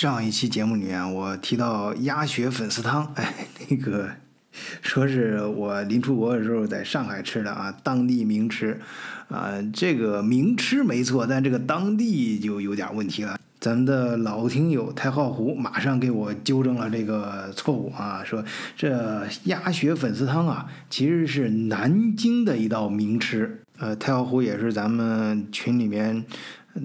上一期节目里面，我提到鸭血粉丝汤，哎，那个说是我临出国的时候在上海吃的啊，当地名吃，啊，这个名吃没错，但这个当地就有点问题了。咱们的老听友太浩湖马上给我纠正了这个错误啊，说这鸭血粉丝汤啊，其实是南京的一道名吃。呃，太浩湖也是咱们群里面。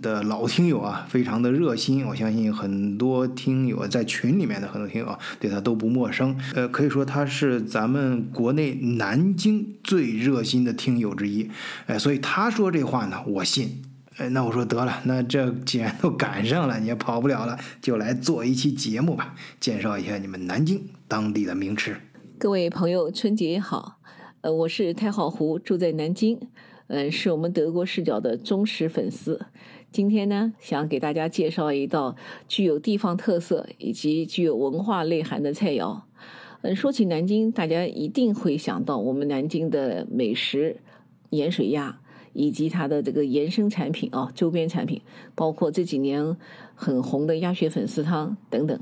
的老听友啊，非常的热心，我相信很多听友在群里面的很多听友，对他都不陌生。呃，可以说他是咱们国内南京最热心的听友之一。哎，所以他说这话呢，我信。哎，那我说得了，那这既然都赶上了，你也跑不了了，就来做一期节目吧，介绍一下你们南京当地的名吃。各位朋友，春节好。呃，我是太浩湖，住在南京。嗯，是我们德国视角的忠实粉丝。今天呢，想给大家介绍一道具有地方特色以及具有文化内涵的菜肴。嗯，说起南京，大家一定会想到我们南京的美食——盐水鸭。以及它的这个延伸产品啊，周边产品，包括这几年很红的鸭血粉丝汤等等。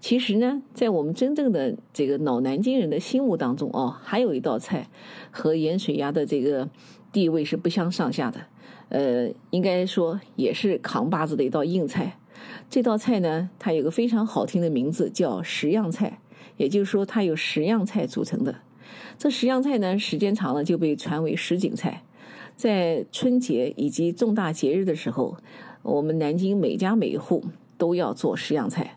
其实呢，在我们真正的这个老南京人的心目当中哦，还有一道菜和盐水鸭的这个地位是不相上下的。呃，应该说也是扛把子的一道硬菜。这道菜呢，它有个非常好听的名字，叫十样菜，也就是说它有十样菜组成的。这十样菜呢，时间长了就被传为什锦菜。在春节以及重大节日的时候，我们南京每家每户都要做十样菜。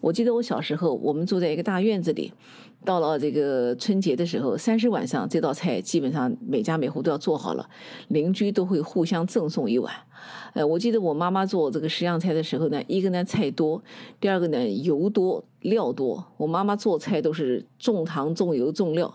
我记得我小时候，我们住在一个大院子里，到了这个春节的时候，三十晚上这道菜基本上每家每户都要做好了，邻居都会互相赠送一碗。呃，我记得我妈妈做这个十样菜的时候呢，一个呢菜多，第二个呢油多料多。我妈妈做菜都是重糖重油重料。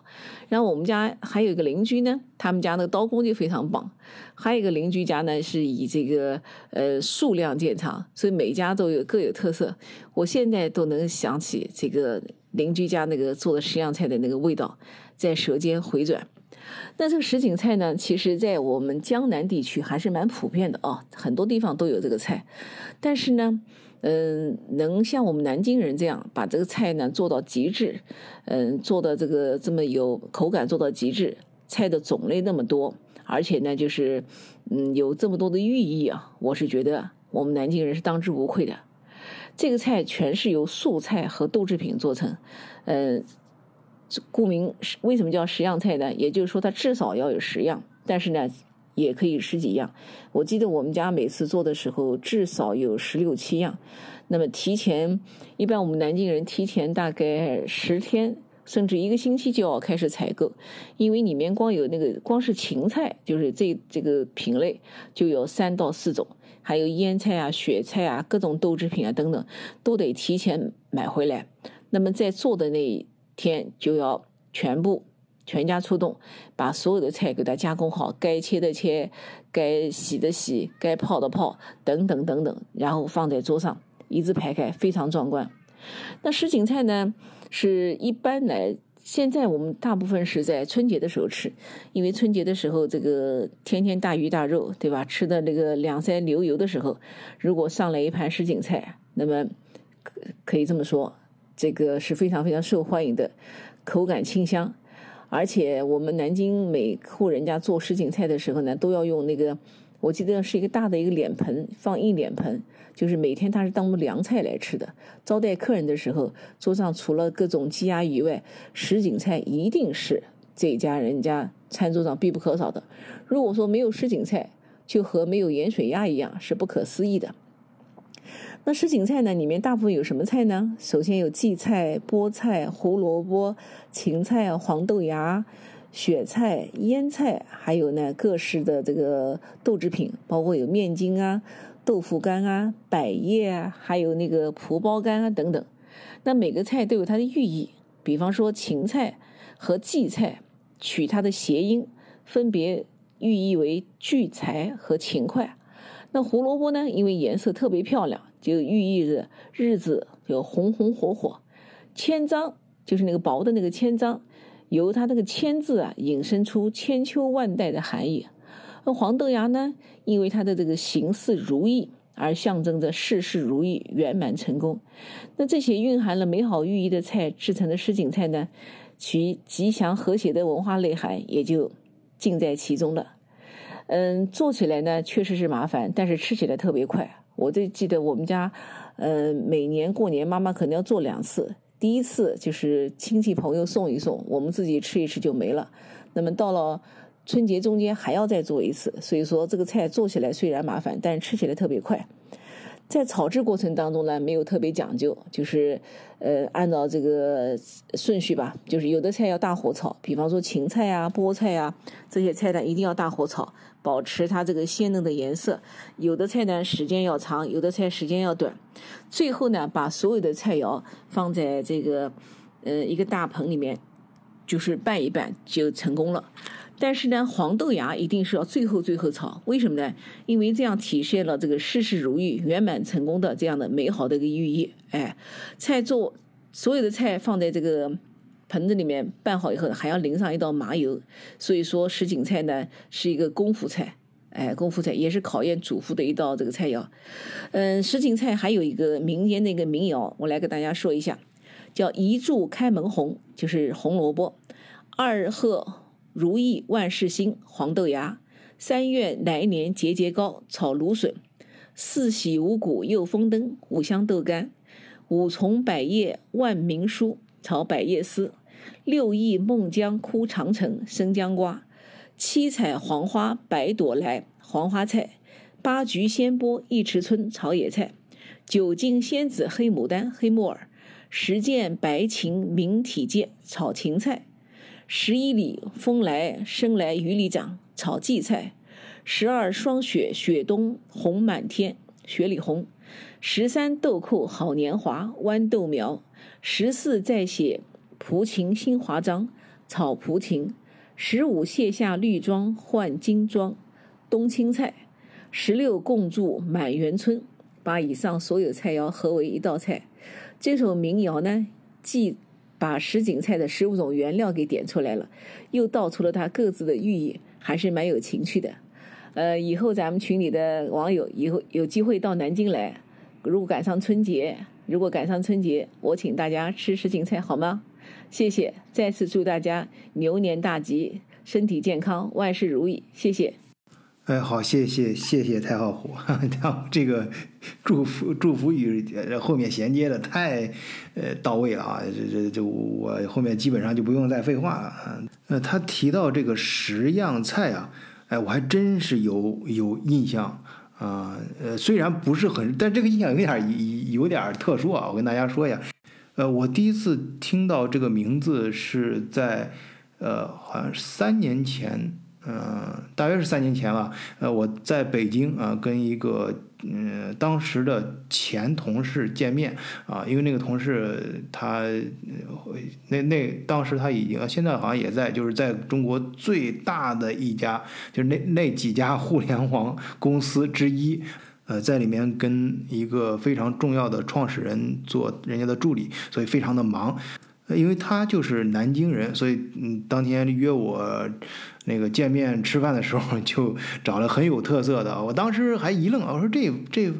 然后我们家还有一个邻居呢，他们家那个刀工就非常棒。还有一个邻居家呢是以这个呃数量见长，所以每家都有各有特色。我现在都能想起这个邻居家那个做的十样菜的那个味道，在舌尖回转。那这个什锦菜呢，其实在我们江南地区还是蛮普遍的啊，很多地方都有这个菜。但是呢，嗯，能像我们南京人这样把这个菜呢做到极致，嗯，做的这个这么有口感做到极致，菜的种类那么多，而且呢，就是嗯有这么多的寓意啊，我是觉得我们南京人是当之无愧的。这个菜全是由素菜和豆制品做成，嗯。顾名为什么叫十样菜呢？也就是说，它至少要有十样，但是呢，也可以十几样。我记得我们家每次做的时候，至少有十六七样。那么提前，一般我们南京人提前大概十天甚至一个星期就要开始采购，因为里面光有那个光是芹菜，就是这这个品类就有三到四种，还有腌菜啊、雪菜啊、各种豆制品啊等等，都得提前买回来。那么在做的那一。天就要全部全家出动，把所有的菜给它加工好，该切的切，该洗的洗，该泡的泡，等等等等，然后放在桌上一字排开，非常壮观。那什锦菜呢，是一般来，现在我们大部分是在春节的时候吃，因为春节的时候这个天天大鱼大肉，对吧？吃的那个两腮流油的时候，如果上来一盘什锦菜，那么可可以这么说。这个是非常非常受欢迎的，口感清香，而且我们南京每户人家做什锦菜的时候呢，都要用那个，我记得是一个大的一个脸盆，放一脸盆，就是每天它是当做凉菜来吃的。招待客人的时候，桌上除了各种鸡鸭鱼外，什锦菜一定是这家人家餐桌上必不可少的。如果说没有什锦菜，就和没有盐水鸭一样，是不可思议的。那什锦菜呢？里面大部分有什么菜呢？首先有荠菜、菠菜、胡萝卜、芹菜、黄豆芽、雪菜、腌菜，还有呢各式的这个豆制品，包括有面筋啊、豆腐干啊、百叶啊，还有那个蒲包干啊等等。那每个菜都有它的寓意，比方说芹菜和荠菜取它的谐音，分别寓意为聚财和勤快。那胡萝卜呢？因为颜色特别漂亮。就寓意着日子就红红火火，千张就是那个薄的那个千张，由它那个千字啊引申出千秋万代的含义。那黄豆芽呢，因为它的这个形似如意而象征着事事如意、圆满成功。那这些蕴含了美好寓意的菜制成的什锦菜呢，其吉祥和谐的文化内涵也就尽在其中了。嗯，做起来呢确实是麻烦，但是吃起来特别快。我就记得我们家，呃，每年过年妈妈可能要做两次，第一次就是亲戚朋友送一送，我们自己吃一吃就没了。那么到了春节中间还要再做一次，所以说这个菜做起来虽然麻烦，但是吃起来特别快。在炒制过程当中呢，没有特别讲究，就是呃按照这个顺序吧，就是有的菜要大火炒，比方说芹菜啊、菠菜啊这些菜呢一定要大火炒，保持它这个鲜嫩的颜色。有的菜呢时间要长，有的菜时间要短。最后呢，把所有的菜肴放在这个呃一个大盆里面，就是拌一拌就成功了。但是呢，黄豆芽一定是要最后最后炒，为什么呢？因为这样体现了这个事事如意、圆满成功的这样的美好的一个寓意。哎，菜做所有的菜放在这个盆子里面拌好以后，还要淋上一道麻油，所以说什锦菜呢是一个功夫菜，哎，功夫菜也是考验主妇的一道这个菜肴。嗯，什锦菜还有一个民间的一个民谣，我来给大家说一下，叫一柱开门红，就是红萝卜，二贺。如意万事兴，黄豆芽；三月来年节节高，炒芦笋；四喜五谷又丰登，五香豆干；五重百叶万民书，炒百叶丝；六艺孟姜哭长城，生姜瓜；七彩黄花百朵来，黄花菜；八菊鲜波一池春，炒野菜；九金仙子黑牡丹，黑木耳；十件白芹明体健，炒芹菜。十一里风来，生来雨里长，炒荠菜；十二霜雪，雪冬红满天，雪里红；十三豆蔻好年华，豌豆苗；十四再写蒲芹新华章，炒蒲芹；十五卸下绿装换金装，冬青菜；十六共筑满园春，把以上所有菜肴合为一道菜。这首民谣呢，既把什锦菜的十五种原料给点出来了，又道出了它各自的寓意，还是蛮有情趣的。呃，以后咱们群里的网友以后有机会到南京来，如果赶上春节，如果赶上春节，我请大家吃什锦菜好吗？谢谢，再次祝大家牛年大吉，身体健康，万事如意。谢谢。哎，好，谢谢谢谢太浩虎，这个祝福祝福语后面衔接的太呃到位了啊！这这这我后面基本上就不用再废话了啊。呃，他提到这个十样菜啊，哎，我还真是有有印象啊。呃，虽然不是很，但这个印象有点有点特殊啊。我跟大家说一下，呃，我第一次听到这个名字是在呃，好像三年前。嗯，大约是三年前了。呃，我在北京啊，跟一个嗯当时的前同事见面啊，因为那个同事他那那当时他已经现在好像也在，就是在中国最大的一家，就是那那几家互联网公司之一，呃，在里面跟一个非常重要的创始人做人家的助理，所以非常的忙。因为他就是南京人，所以嗯，当天约我那个见面吃饭的时候，就找了很有特色的。我当时还一愣，我说这这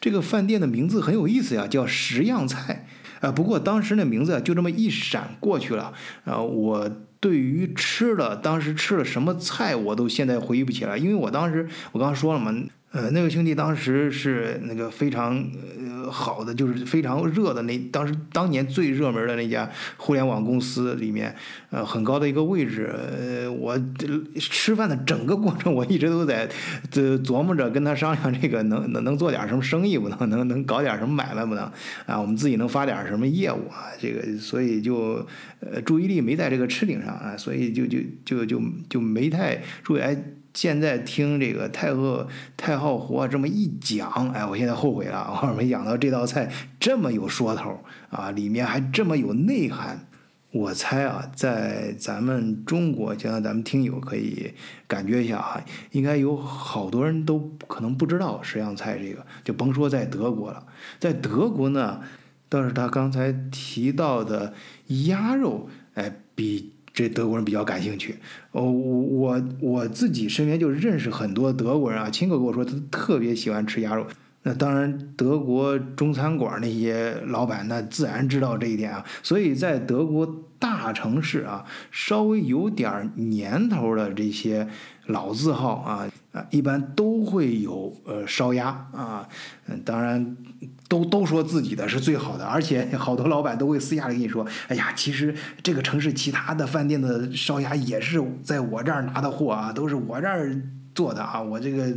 这个饭店的名字很有意思呀，叫十样菜。啊，不过当时那名字就这么一闪过去了。啊，我对于吃的当时吃了什么菜，我都现在回忆不起来，因为我当时我刚刚说了嘛。呃，那个兄弟当时是那个非常呃好的，就是非常热的那当时当年最热门的那家互联网公司里面，呃，很高的一个位置。呃，我吃饭的整个过程，我一直都在这琢磨着跟他商量这个能能能做点什么生意不能能能搞点什么买卖不能啊？我们自己能发点什么业务啊？这个所以就呃注意力没在这个吃顶上啊，所以就就就就就没太注意哎。现在听这个太后太后活这么一讲，哎，我现在后悔了，我没想到这道菜这么有说头啊，里面还这么有内涵。我猜啊，在咱们中国，将来咱们听友可以感觉一下啊，应该有好多人都可能不知道十样菜这个，就甭说在德国了，在德国呢，倒是他刚才提到的鸭肉，哎，比。这德国人比较感兴趣，哦，我我我自己身边就认识很多德国人啊，亲口跟我说他特别喜欢吃鸭肉，那当然，德国中餐馆那些老板那自然知道这一点啊，所以在德国大城市啊，稍微有点年头的这些老字号啊啊，一般都会有呃烧鸭啊，嗯，当然都都说自己的是最好的，而且 好多老板都会私下里跟你说，哎呀，其实这个城市其他的饭店的烧鸭也是在我这儿拿的货啊，都是我这儿做的啊，我这个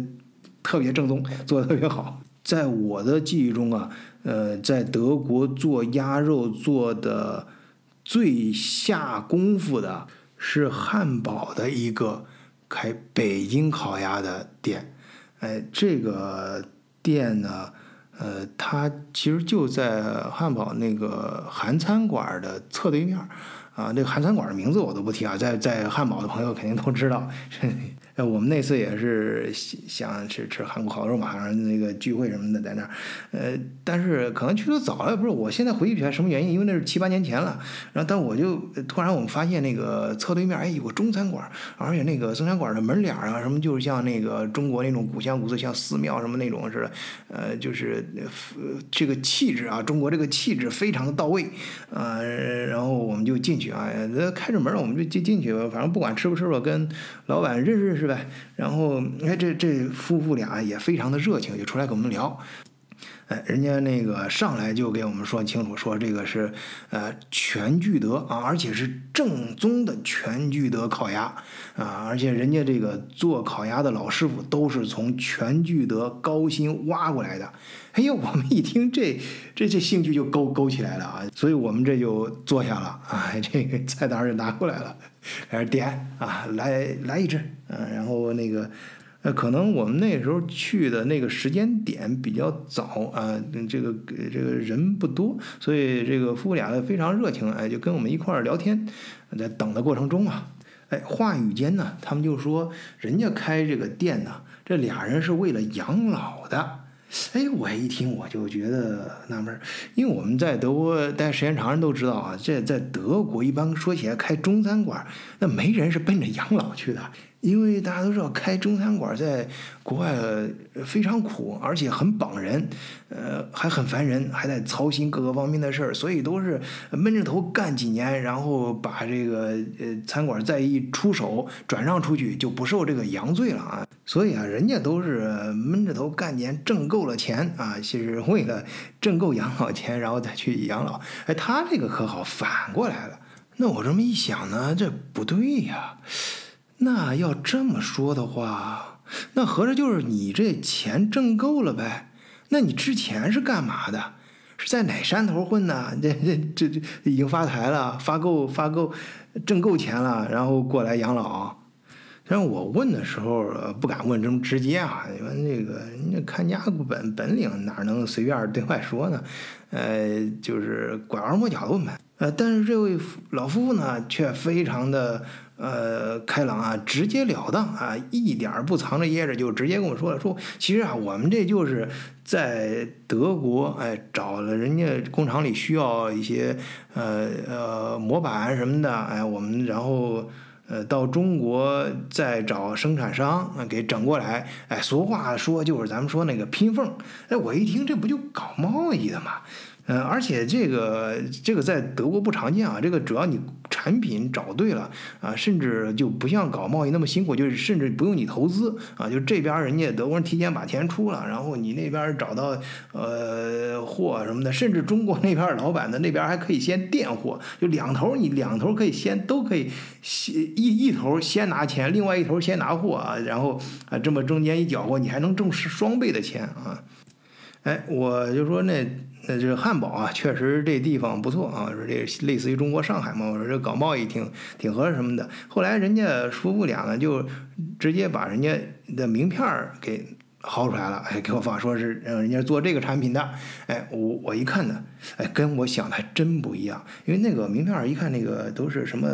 特别正宗，做的特别好。在我的记忆中啊，呃，在德国做鸭肉做的最下功夫的是汉堡的一个开北京烤鸭的店，哎，这个店呢，呃，它其实就在汉堡那个韩餐馆的侧对面啊，那个韩餐馆的名字我都不提啊，在在汉堡的朋友肯定都知道。呃，我们那次也是想吃吃韩国烤肉嘛，然后那个聚会什么的在那儿，呃，但是可能去的早了，不是，我现在回忆起来什么原因，因为那是七八年前了。然后，但我就突然我们发现那个侧对面，哎，有个中餐馆，而且那个中餐馆的门脸啊，什么就是像那个中国那种古香古色，像寺庙什么那种似的，呃，就是呃这个气质啊，中国这个气质非常的到位，呃，然后我们就进去啊，开着门我们就进进去，反正不管吃不吃吧，跟老板认识认识。是呗，然后哎，这这夫妇俩也非常的热情，就出来跟我们聊。哎，人家那个上来就给我们说清楚，说这个是呃全聚德啊，而且是正宗的全聚德烤鸭啊，而且人家这个做烤鸭的老师傅都是从全聚德高薪挖过来的。哎呦，我们一听这这这兴趣就勾勾起来了啊，所以我们这就坐下了啊，这个菜单就拿过来了，开始点啊，来来一只，嗯，然后那个。呃，可能我们那时候去的那个时间点比较早啊，这个这个人不多，所以这个夫妇俩呢非常热情，哎，就跟我们一块儿聊天，在等的过程中啊，哎，话语间呢，他们就说人家开这个店呢，这俩人是为了养老的，哎，我一听我就觉得纳闷，因为我们在德国待时间长，人都知道啊，这在德国一般说起来开中餐馆，那没人是奔着养老去的。因为大家都知道，开中餐馆在国外非常苦，而且很绑人，呃，还很烦人，还得操心各个方面的事儿，所以都是闷着头干几年，然后把这个呃餐馆再一出手转让出去，就不受这个洋罪了啊。所以啊，人家都是闷着头干年，挣够了钱啊，其实为了挣够养老钱，然后再去养老。哎，他这个可好，反过来了。那我这么一想呢，这不对呀。那要这么说的话，那合着就是你这钱挣够了呗？那你之前是干嘛的？是在哪山头混呢？这这这这已经发财了，发够发够，挣够钱了，然后过来养老。然后我问的时候不敢问这么直接啊，因为那个人家看家本本领哪能随便对外说呢？呃，就是拐弯抹角的问呗。呃，但是这位老夫妇呢，却非常的。呃，开朗啊，直截了当啊，一点不藏着掖着，就直接跟我说了，说其实啊，我们这就是在德国，哎，找了人家工厂里需要一些呃呃模板什么的，哎，我们然后呃到中国再找生产商给整过来，哎，俗话说就是咱们说那个拼缝，哎，我一听这不就搞贸易的嘛。嗯，而且这个这个在德国不常见啊。这个主要你产品找对了啊，甚至就不像搞贸易那么辛苦，就是甚至不用你投资啊，就这边人家德国人提前把钱出了，然后你那边找到呃货什么的，甚至中国那边老板的那边还可以先垫货，就两头你两头可以先都可以先一一头先拿钱，另外一头先拿货啊，然后啊这么中间一搅和，你还能挣双倍的钱啊。哎，我就说那。那这汉堡啊，确实这地方不错啊，说这类似于中国上海嘛，我说这搞贸易挺挺合适什么的。后来人家夫妇俩呢，就直接把人家的名片儿给薅出来了，哎，给我发说是让人家做这个产品的。哎，我我一看呢，哎，跟我想的还真不一样，因为那个名片儿一看那个都是什么。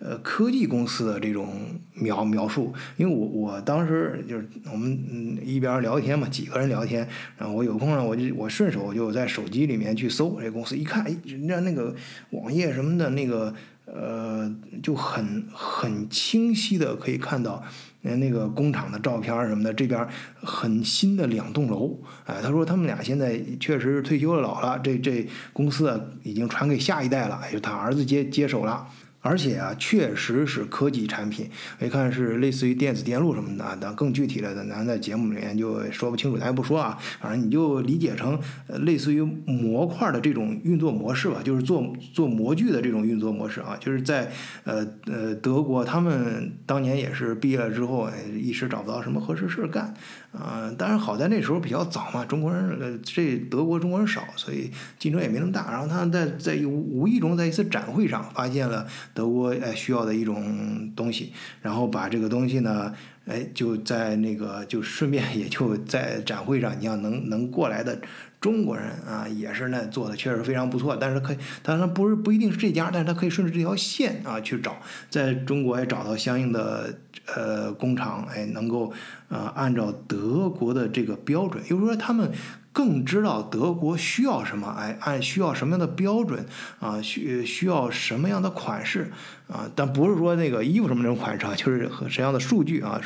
呃，科技公司的这种描描述，因为我我当时就是我们一边聊天嘛，几个人聊天，然后我有空呢，我就我顺手就在手机里面去搜这公司，一看，人家那个网页什么的，那个呃，就很很清晰的可以看到，那个工厂的照片什么的，这边很新的两栋楼，哎，他说他们俩现在确实是退休了老了，这这公司啊已经传给下一代了，就他儿子接接手了。而且啊，确实是科技产品，一看是类似于电子电路什么的。但更具体的，咱在节目里面就说不清楚，咱也不说啊。反正你就理解成类似于模块的这种运作模式吧，就是做做模具的这种运作模式啊。就是在呃呃德国，他们当年也是毕业了之后，一时找不到什么合适事儿干。啊，当然好在那时候比较早嘛，中国人呃，这德国中国人少，所以竞争也没那么大。然后他在在无意中在一次展会上发现了德国哎需要的一种东西，然后把这个东西呢，哎就在那个就顺便也就在展会上，你要能能过来的中国人啊，也是那做的确实非常不错。但是可以，当然不是不一定是这家，但是他可以顺着这条线啊去找，在中国也找到相应的。呃，工厂哎，能够呃按照德国的这个标准，也就是说他们。更知道德国需要什么，哎，按需要什么样的标准啊，需需要什么样的款式啊，但不是说那个衣服什么那种款式啊，就是和什么样的数据啊，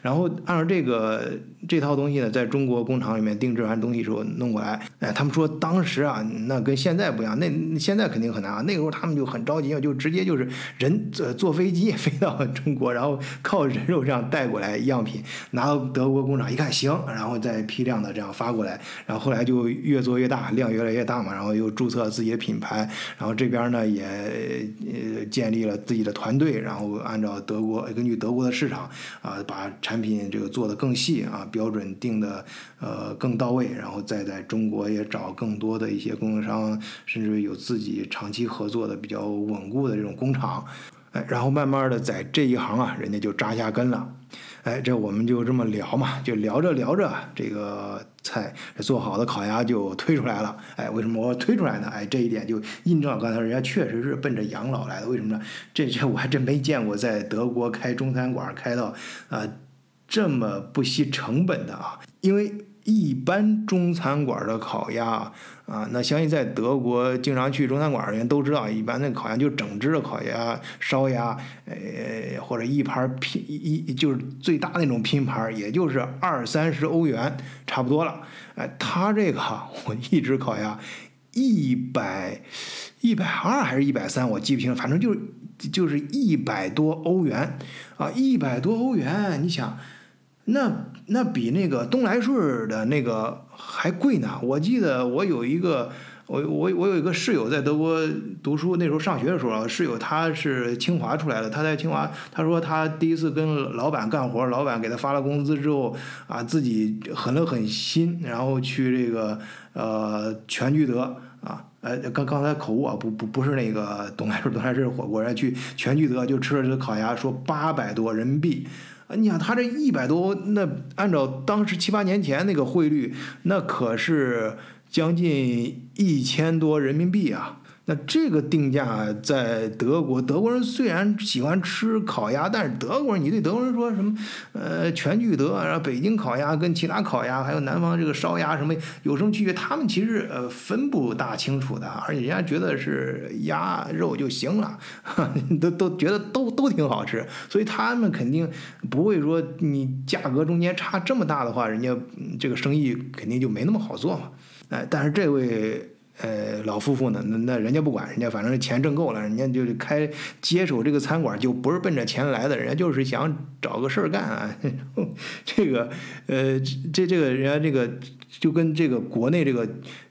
然后按照这个这套东西呢，在中国工厂里面定制完东西之后弄过来，哎，他们说当时啊，那跟现在不一样，那现在肯定很难啊，那个时候他们就很着急，就直接就是人坐坐飞机 飞到中国，然后靠人肉这样带过来样品，拿到德国工厂一看行，然后再批量的这样发过来，然后。后来就越做越大，量越来越大嘛，然后又注册自己的品牌，然后这边呢也呃建立了自己的团队，然后按照德国根据德国的市场啊，把产品这个做得更细啊，标准定的呃更到位，然后再在中国也找更多的一些供应商，甚至有自己长期合作的比较稳固的这种工厂，哎，然后慢慢的在这一行啊，人家就扎下根了。哎，这我们就这么聊嘛，就聊着聊着，这个菜做好的烤鸭就推出来了。哎，为什么我推出来呢？哎，这一点就印证了刚才人家确实是奔着养老来的。为什么呢？这这我还真没见过在德国开中餐馆开到啊这么不惜成本的啊，因为。一般中餐馆的烤鸭啊，那相信在德国经常去中餐馆的人都知道，一般那烤鸭就整只的烤鸭、烧鸭，呃，或者一盘拼一就是最大那种拼盘，也就是二三十欧元，差不多了。哎，他这个 我一只烤鸭一百一百二还是一百三，我记不清，反正就是就是一百多欧元啊，一百多欧元，你想。那那比那个东来顺的那个还贵呢。我记得我有一个我我我有一个室友在德国读书，那时候上学的时候，室友他是清华出来的，他在清华，他说他第一次跟老板干活，老板给他发了工资之后啊，自己狠了狠心，然后去这个呃全聚德啊，呃刚刚才口误啊，不不不是那个东来顺，东来顺火锅，然后去全聚德就吃了这个烤鸭，说八百多人民币。啊，你想他这一百多，那按照当时七八年前那个汇率，那可是将近一千多人民币啊。那这个定价在德国，德国人虽然喜欢吃烤鸭，但是德国人，你对德国人说什么？呃，全聚德，然后北京烤鸭跟其他烤鸭，还有南方这个烧鸭什么有什么区别？他们其实呃分不大清楚的，而且人家觉得是鸭肉就行了，都都觉得都都挺好吃，所以他们肯定不会说你价格中间差这么大的话，人家这个生意肯定就没那么好做嘛。哎，但是这位。呃，老夫妇呢？那那人家不管，人家反正钱挣够了，人家就开接手这个餐馆，就不是奔着钱来的，人家就是想找个事儿干啊。这个，呃，这这个人家这个就跟这个国内这个。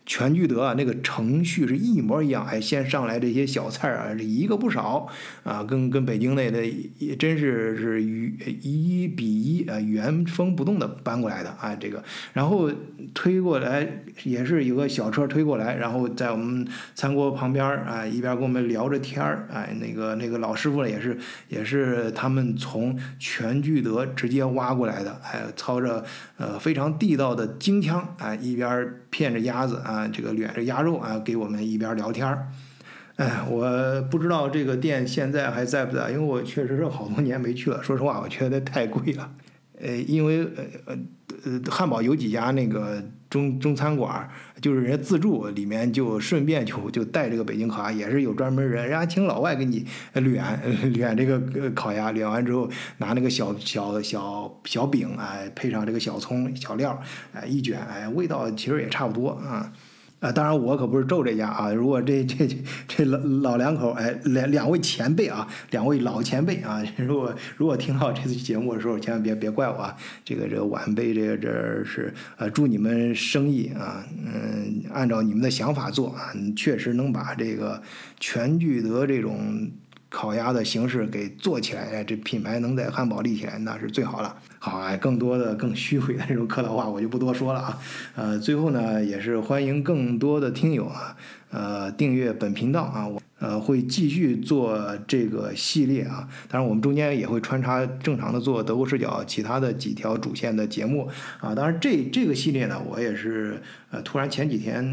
全聚德啊，那个程序是一模一样，哎，先上来这些小菜啊，一个不少啊，跟跟北京那的也真是是一比一啊，原封不动的搬过来的啊，这个，然后推过来也是有个小车推过来，然后在我们餐锅旁边啊，一边跟我们聊着天儿，哎，那个那个老师傅，也是也是他们从全聚德直接挖过来的，哎，操着呃非常地道的京腔，啊，一边骗着鸭子啊。这个卷着鸭肉啊，给我们一边聊天儿。哎，我不知道这个店现在还在不在，因为我确实是好多年没去了。说实话，我觉得太贵了。呃，因为呃呃呃，汉堡有几家那个中中餐馆，就是人家自助，里面就顺便就就带这个北京烤鸭，也是有专门人，人家请老外给你卷卷这个烤鸭，卷完之后拿那个小小小小饼，哎，配上这个小葱小料，哎，一卷，哎，味道其实也差不多啊。啊，当然我可不是咒这家啊！如果这这这老老两口哎，两两位前辈啊，两位老前辈啊，如果如果听到这次节目的时候，千万别别怪我啊！这个这个晚辈，这个这是呃，祝你们生意啊，嗯，按照你们的想法做啊，确实能把这个全聚德这种。烤鸭的形式给做起来，这品牌能在汉堡立起来，那是最好了。好，哎，更多的更虚伪的这种客套话，我就不多说了啊。呃，最后呢，也是欢迎更多的听友啊，呃，订阅本频道啊，我呃会继续做这个系列啊。当然，我们中间也会穿插正常的做德国视角其他的几条主线的节目啊。当然，这这个系列呢，我也是呃突然前几天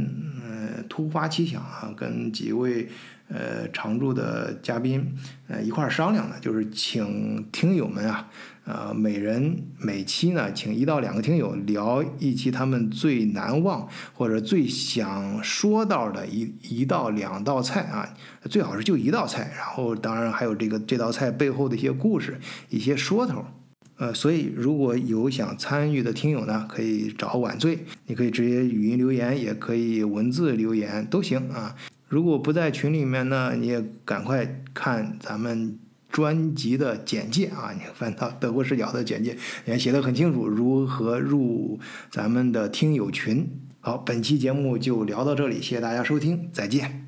嗯突发奇想啊，跟几位。呃，常驻的嘉宾，呃，一块儿商量的，就是请听友们啊，呃，每人每期呢，请一到两个听友聊一期他们最难忘或者最想说到的一一道两道菜啊，最好是就一道菜，然后当然还有这个这道菜背后的一些故事、一些说头。呃，所以如果有想参与的听友呢，可以找晚醉，你可以直接语音留言，也可以文字留言都行啊。如果不在群里面呢，你也赶快看咱们专辑的简介啊！你翻到德国视角的简介，也写的很清楚，如何入咱们的听友群。好，本期节目就聊到这里，谢谢大家收听，再见。